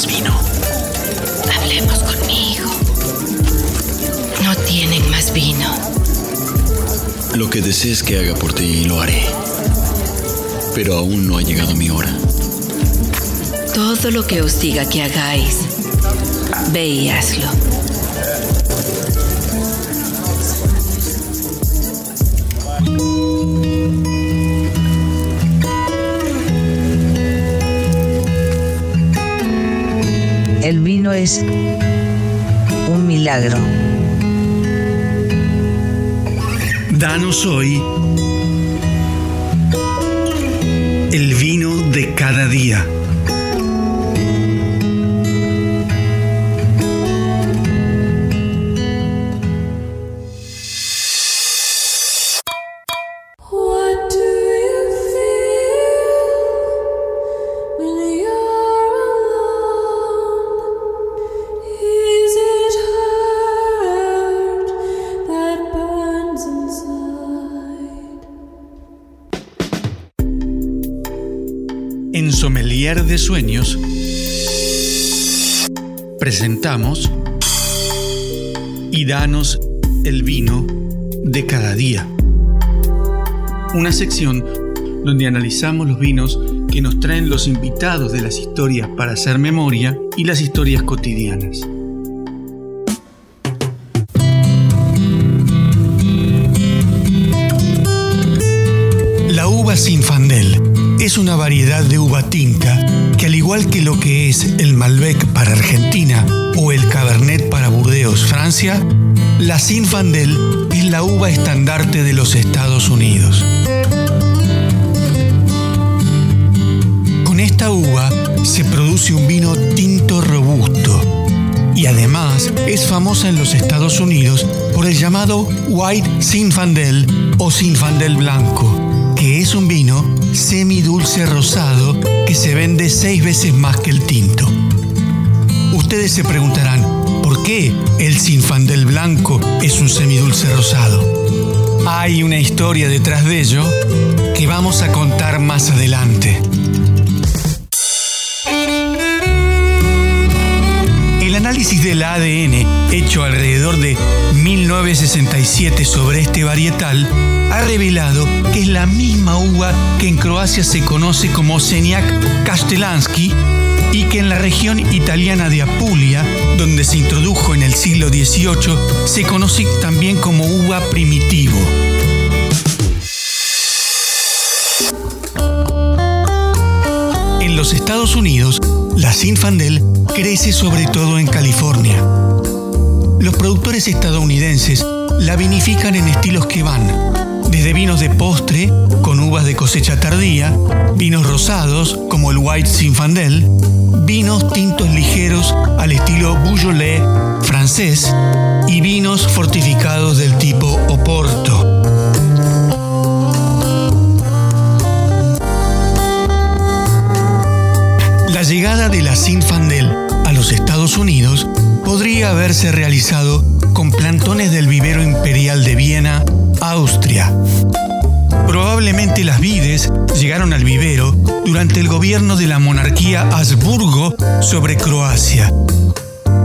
más vino. Hablemos conmigo. No tienen más vino. Lo que desees que haga por ti lo haré. Pero aún no ha llegado mi hora. Todo lo que os diga que hagáis, ve y hazlo. El vino es un milagro. Danos hoy el vino de cada día. En Sommelier de Sueños presentamos Y danos el vino de cada día. Una sección donde analizamos los vinos que nos traen los invitados de las historias para hacer memoria y las historias cotidianas. La uva Sinfandel es una variedad de uva tinta que al igual que lo que es el Malbec para Argentina o el Cabernet para Burdeos, Francia, la Sinfandel es la uva estandarte de los Estados Unidos. Con esta uva se produce un vino tinto robusto y además es famosa en los Estados Unidos por el llamado White Zinfandel o Zinfandel blanco, que es un vino semidulce rosado que se vende seis veces más que el tinto. Ustedes se preguntarán, ¿por qué el Zinfandel blanco es un semidulce rosado? Hay una historia detrás de ello que vamos a contar más adelante. Análisis del ADN hecho alrededor de 1967 sobre este varietal ha revelado que es la misma uva que en Croacia se conoce como Seniak Castellansky y que en la región italiana de Apulia, donde se introdujo en el siglo XVIII, se conoce también como uva primitivo. En los Estados Unidos, la Zinfandel crece sobre todo en California. Los productores estadounidenses la vinifican en estilos que van desde vinos de postre con uvas de cosecha tardía, vinos rosados como el White Zinfandel, vinos tintos ligeros al estilo Beaujolais francés y vinos fortificados del tipo Oporto. La llegada de la Zinfandel a los Estados Unidos podría haberse realizado con plantones del vivero imperial de Viena, Austria. Probablemente las vides llegaron al vivero durante el gobierno de la monarquía Habsburgo sobre Croacia,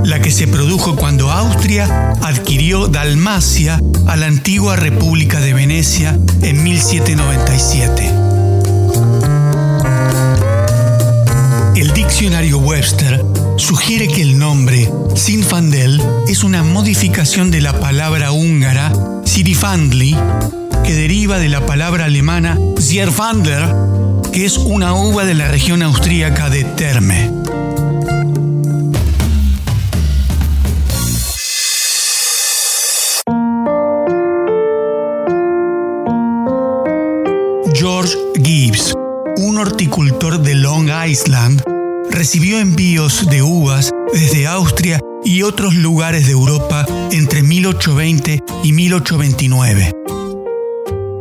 la que se produjo cuando Austria adquirió Dalmacia a la antigua República de Venecia en 1797. Diccionario Webster sugiere que el nombre Sinfandel es una modificación de la palabra húngara Sirifandli, que deriva de la palabra alemana Zierfandler, que es una uva de la región austríaca de Terme. George Gibbs, un horticultor de Long Island, recibió envíos de uvas desde Austria y otros lugares de Europa entre 1820 y 1829.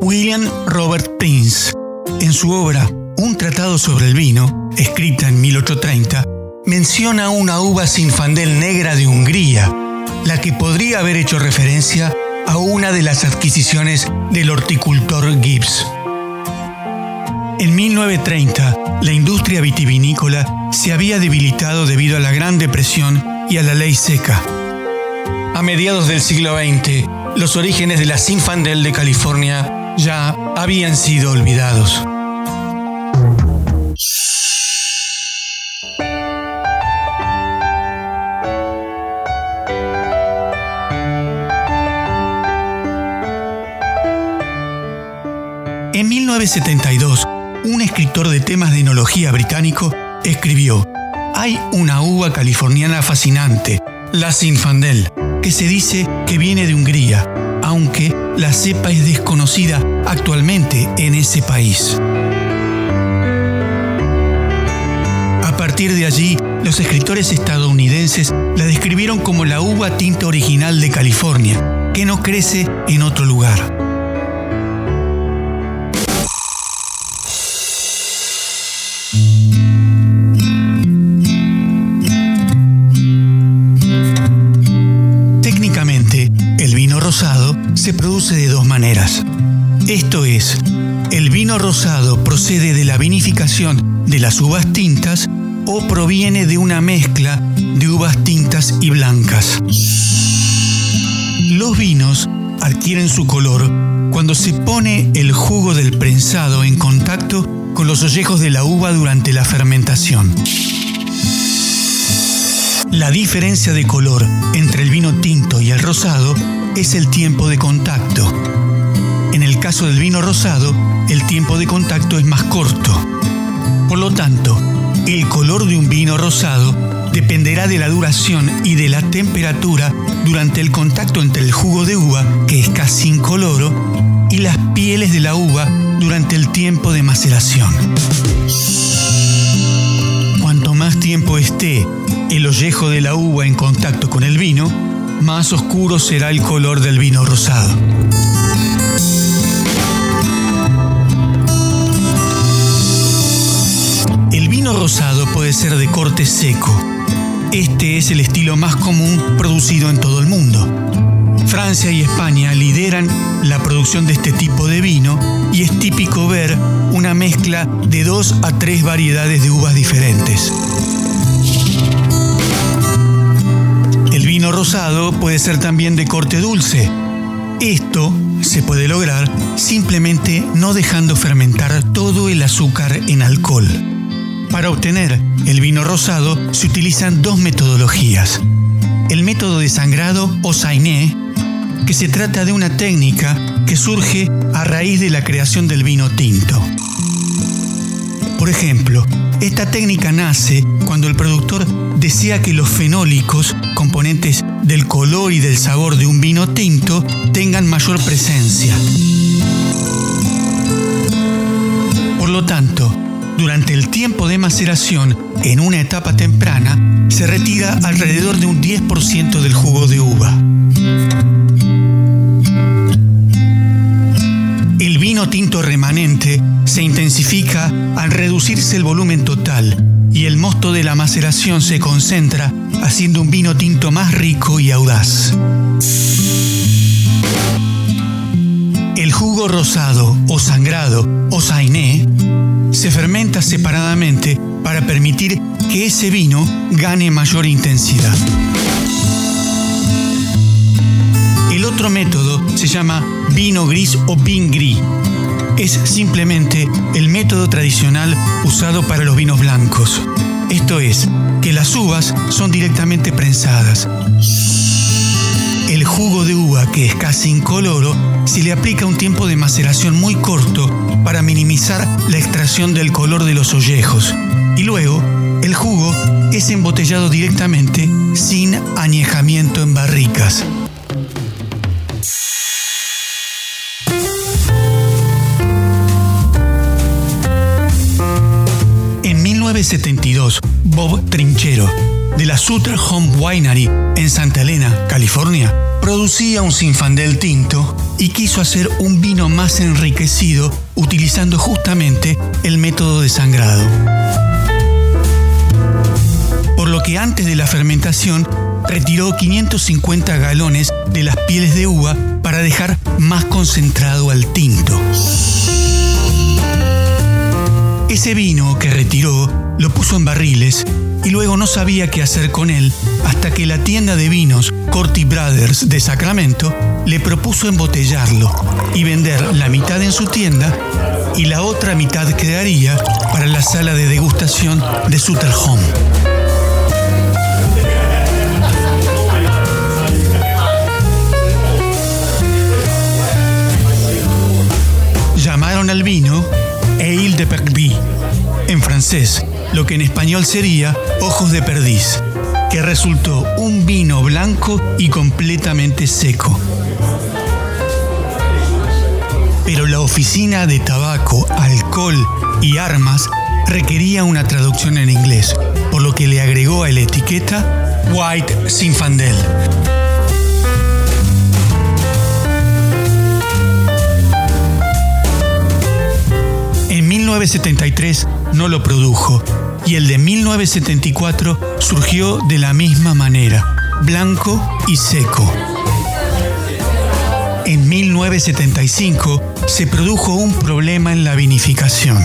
William Robert Prince, en su obra Un tratado sobre el vino, escrita en 1830, menciona una uva sinfandel negra de Hungría, la que podría haber hecho referencia a una de las adquisiciones del horticultor Gibbs. En 1930, la industria vitivinícola se había debilitado debido a la Gran Depresión y a la ley seca. A mediados del siglo XX, los orígenes de la Zinfandel de California ya habían sido olvidados. En 1972, un escritor de temas de enología británico escribió, hay una uva californiana fascinante, la Zinfandel, que se dice que viene de Hungría, aunque la cepa es desconocida actualmente en ese país. A partir de allí, los escritores estadounidenses la describieron como la uva tinta original de California, que no crece en otro lugar. Se produce de dos maneras. Esto es, el vino rosado procede de la vinificación de las uvas tintas o proviene de una mezcla de uvas tintas y blancas. Los vinos adquieren su color cuando se pone el jugo del prensado en contacto con los ollejos de la uva durante la fermentación. La diferencia de color entre el vino tinto y el rosado es el tiempo de contacto. En el caso del vino rosado, el tiempo de contacto es más corto. Por lo tanto, el color de un vino rosado dependerá de la duración y de la temperatura durante el contacto entre el jugo de uva, que es casi incoloro, y las pieles de la uva durante el tiempo de maceración. Cuanto más tiempo esté el ollejo de la uva en contacto con el vino, más oscuro será el color del vino rosado. El vino rosado puede ser de corte seco. Este es el estilo más común producido en todo el mundo. Francia y España lideran la producción de este tipo de vino y es típico ver una mezcla de dos a tres variedades de uvas diferentes. Rosado puede ser también de corte dulce. Esto se puede lograr simplemente no dejando fermentar todo el azúcar en alcohol. Para obtener el vino rosado se utilizan dos metodologías. El método de sangrado o sainé, que se trata de una técnica que surge a raíz de la creación del vino tinto. Por ejemplo, esta técnica nace cuando el productor desea que los fenólicos, componentes del color y del sabor de un vino tinto, tengan mayor presencia. Por lo tanto, durante el tiempo de maceración, en una etapa temprana, se retira alrededor de un 10% del jugo de uva. El vino tinto remanente se intensifica al reducirse el volumen total y el mosto de la maceración se concentra haciendo un vino tinto más rico y audaz. El jugo rosado o sangrado o sainé se fermenta separadamente para permitir que ese vino gane mayor intensidad. El otro método se llama vino gris o vin gris. Es simplemente el método tradicional usado para los vinos blancos. Esto es, que las uvas son directamente prensadas. El jugo de uva, que es casi incoloro, se le aplica un tiempo de maceración muy corto para minimizar la extracción del color de los ollejos. Y luego, el jugo es embotellado directamente sin añejamiento en barricas. 1972, Bob Trinchero, de la Sutter Home Winery en Santa Elena, California, producía un Zinfandel tinto y quiso hacer un vino más enriquecido utilizando justamente el método de sangrado. Por lo que antes de la fermentación retiró 550 galones de las pieles de uva para dejar más concentrado al tinto. Ese vino que retiró lo puso en barriles y luego no sabía qué hacer con él hasta que la tienda de vinos Corti Brothers de Sacramento le propuso embotellarlo y vender la mitad en su tienda y la otra mitad quedaría para la sala de degustación de Sutter Home. Llamaron al vino Ale de Perby, en francés, lo que en español sería Ojos de Perdiz, que resultó un vino blanco y completamente seco. Pero la oficina de tabaco, alcohol y armas requería una traducción en inglés, por lo que le agregó a la etiqueta White Zinfandel. En 1973 no lo produjo y el de 1974 surgió de la misma manera, blanco y seco. En 1975 se produjo un problema en la vinificación,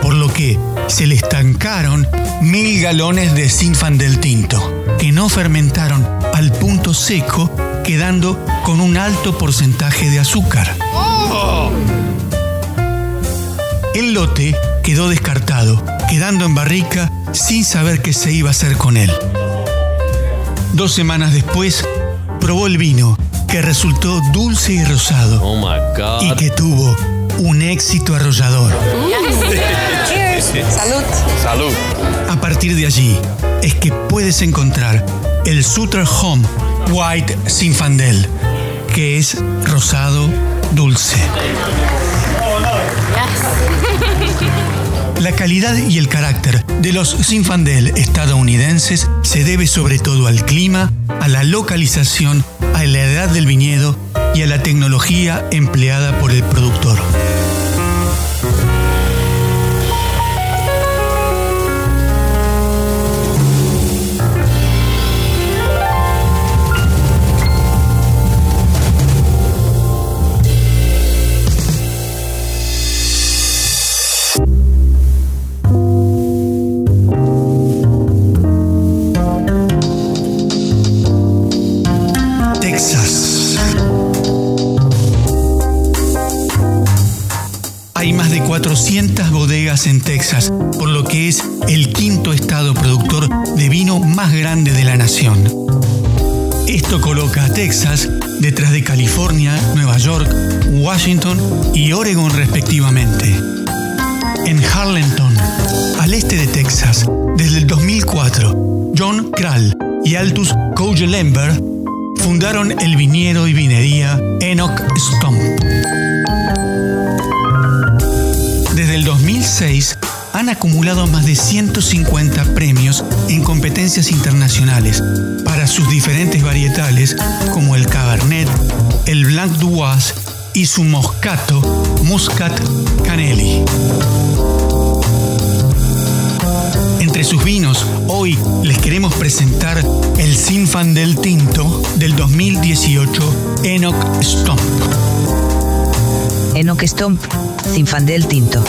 por lo que se le estancaron mil galones de Zinfandel tinto, que no fermentaron al punto seco, quedando con un alto porcentaje de azúcar. El lote quedó descartado, quedando en barrica sin saber qué se iba a hacer con él. Dos semanas después, probó el vino, que resultó dulce y rosado, Oh my god. y que tuvo un éxito arrollador. Salud. Salud. A partir de allí es que puedes encontrar el Sutter Home White Zinfandel, que es rosado dulce. La calidad y el carácter de los Zinfandel estadounidenses se debe sobre todo al clima, a la localización, a la edad del viñedo y a la tecnología empleada por el productor. 400 bodegas en Texas, por lo que es el quinto estado productor de vino más grande de la nación. Esto coloca a Texas detrás de California, Nueva York, Washington y Oregon respectivamente. En Harlington, al este de Texas, desde el 2004, John Krall y Altus Kougelenberg fundaron el viñedo y vinería Enoch Stomp. 2006 han acumulado más de 150 premios en competencias internacionales para sus diferentes varietales como el Cabernet, el Blanc d'Oise y su Moscato Muscat Canelli. Entre sus vinos, hoy les queremos presentar el Zinfandel Tinto del 2018 Enoch Stomp. Enoch Stomp, Zinfandel Tinto.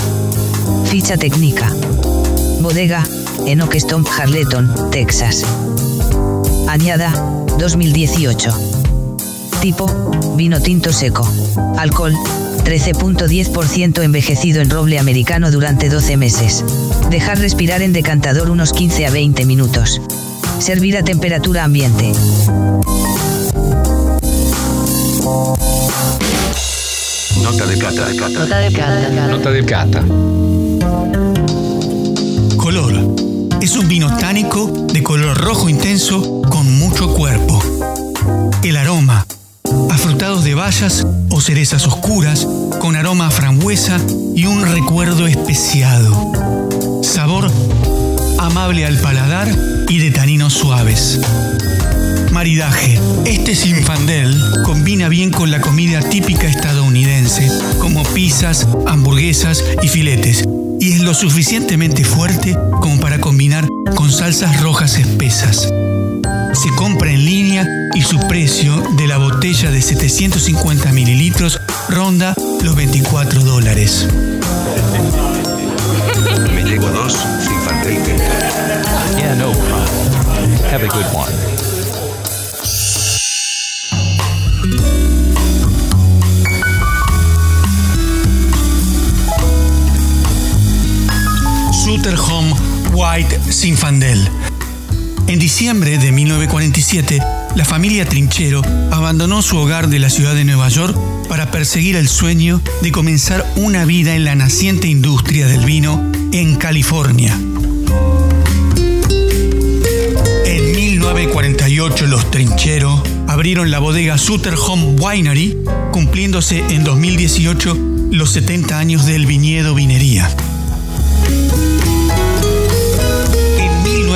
Ficha técnica. Bodega, Enoch Stomp Harleton, Texas. Añada, 2018. Tipo, vino tinto seco. Alcohol, 13.10% envejecido en roble americano durante 12 meses. Dejar respirar en decantador unos 15 a 20 minutos. Servir a temperatura ambiente. Nota de cata. Nota de cata. Nota del cata. Es un vino tánico de color rojo intenso con mucho cuerpo. El aroma. Afrutados de bayas o cerezas oscuras con aroma a frambuesa y un recuerdo especiado. Sabor amable al paladar y de taninos suaves. Maridaje. Este Zinfandel combina bien con la comida típica estadounidense, como pizzas, hamburguesas y filetes, y es lo suficientemente fuerte como para combinar con salsas rojas espesas. Se compra en línea y su precio de la botella de 750 mililitros ronda los 24 dólares. Me llevo dos, Yeah, no problem. Have a good one. White Zinfandel. En diciembre de 1947, la familia Trinchero abandonó su hogar de la ciudad de Nueva York para perseguir el sueño de comenzar una vida en la naciente industria del vino en California. En 1948 los Trinchero abrieron la bodega Sutterholm Winery, cumpliéndose en 2018 los 70 años del viñedo vinería.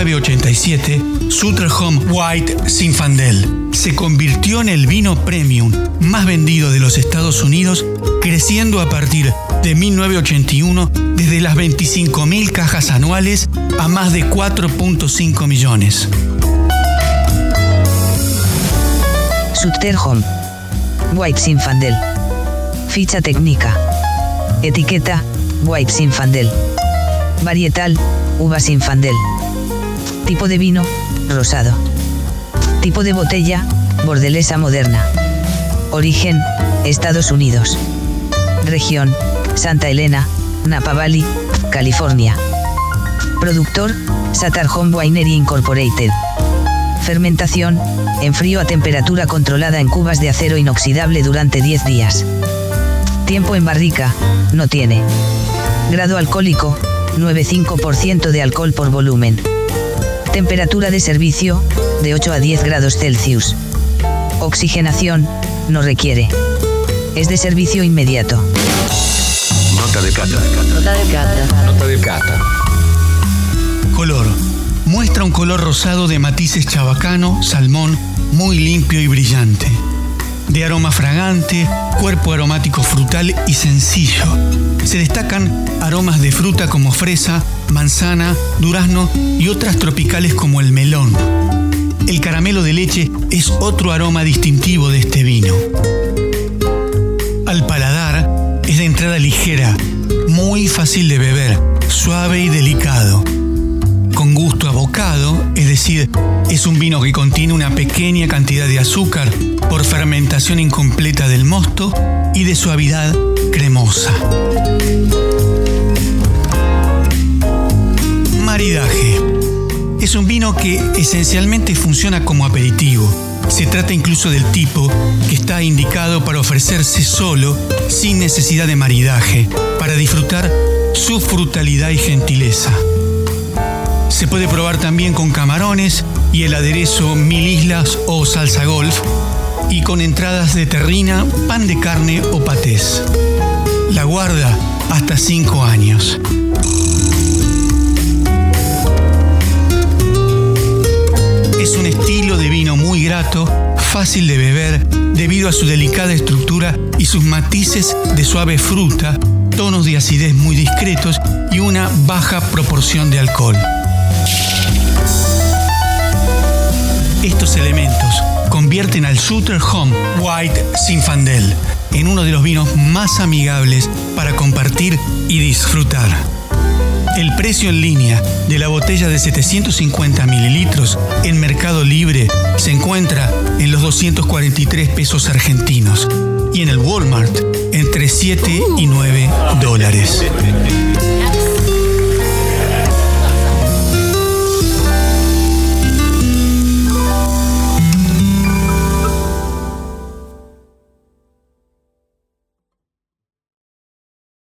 1987, Sutterholm White Zinfandel se convirtió en el vino premium más vendido de los Estados Unidos, creciendo a partir de 1981 desde las 25.000 cajas anuales a más de 4.5 millones. Sutterholm. White Zinfandel. Ficha técnica. Etiqueta, White Zinfandel. Varietal, uva Zinfandel. Tipo de vino, rosado. Tipo de botella, bordelesa moderna. Origen, Estados Unidos. Región, Santa Elena, Napa Valley, California. Productor, Home Winery Incorporated. Fermentación, en frío a temperatura controlada en cubas de acero inoxidable durante 10 días. Tiempo en barrica, no tiene. Grado alcohólico, 9,5% de alcohol por volumen. Temperatura de servicio, de 8 a 10 grados Celsius. Oxigenación, no requiere. Es de servicio inmediato. Nota de cata. Nota de cata. Nota de cata. Color. Muestra un color rosado de matices chabacano, salmón, muy limpio y brillante. De aroma fragante, cuerpo aromático frutal y sencillo. Se destacan aromas de fruta como fresa, manzana, durazno y otras tropicales como el melón. El caramelo de leche es otro aroma distintivo de este vino. Al paladar es de entrada ligera, muy fácil de beber, suave y delicado. Con gusto a bocado, es decir, es un vino que contiene una pequeña cantidad de azúcar por fermentación incompleta del mosto y de suavidad cremosa. Maridaje. Es un vino que esencialmente funciona como aperitivo. Se trata incluso del tipo que está indicado para ofrecerse solo, sin necesidad de maridaje, para disfrutar su frutalidad y gentileza. Puede probar también con camarones y el aderezo mil islas o salsa golf y con entradas de terrina, pan de carne o patés. La guarda hasta 5 años. Es un estilo de vino muy grato, fácil de beber debido a su delicada estructura y sus matices de suave fruta, tonos de acidez muy discretos y una baja proporción de alcohol. Estos elementos convierten al Sutter Home White Zinfandel en uno de los vinos más amigables para compartir y disfrutar. El precio en línea de la botella de 750 mililitros en Mercado Libre se encuentra en los 243 pesos argentinos y en el Walmart entre 7 y 9 dólares.